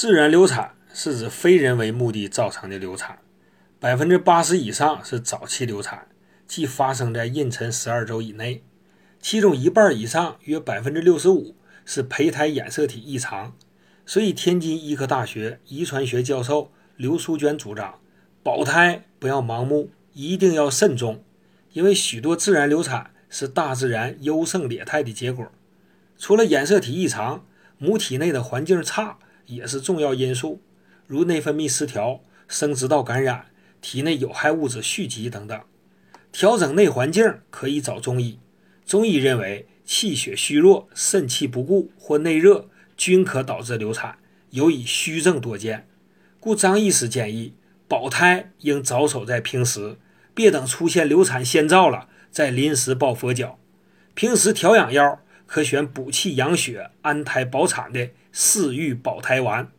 自然流产是指非人为目的造成的流产，百分之八十以上是早期流产，即发生在妊娠十二周以内，其中一半以上约百分之六十五是胚胎染色体异常。所以，天津医科大学遗传学教授刘淑娟主张，保胎不要盲目，一定要慎重，因为许多自然流产是大自然优胜劣汰的结果。除了染色体异常，母体内的环境差。也是重要因素，如内分泌失调、生殖道感染、体内有害物质蓄积等等。调整内环境可以找中医。中医认为，气血虚弱、肾气不固或内热均可导致流产，尤以虚症多见。故张医师建议，保胎应着手在平时，别等出现流产先兆了再临时抱佛脚。平时调养药。可选补气养血、安胎保产的四育保胎丸。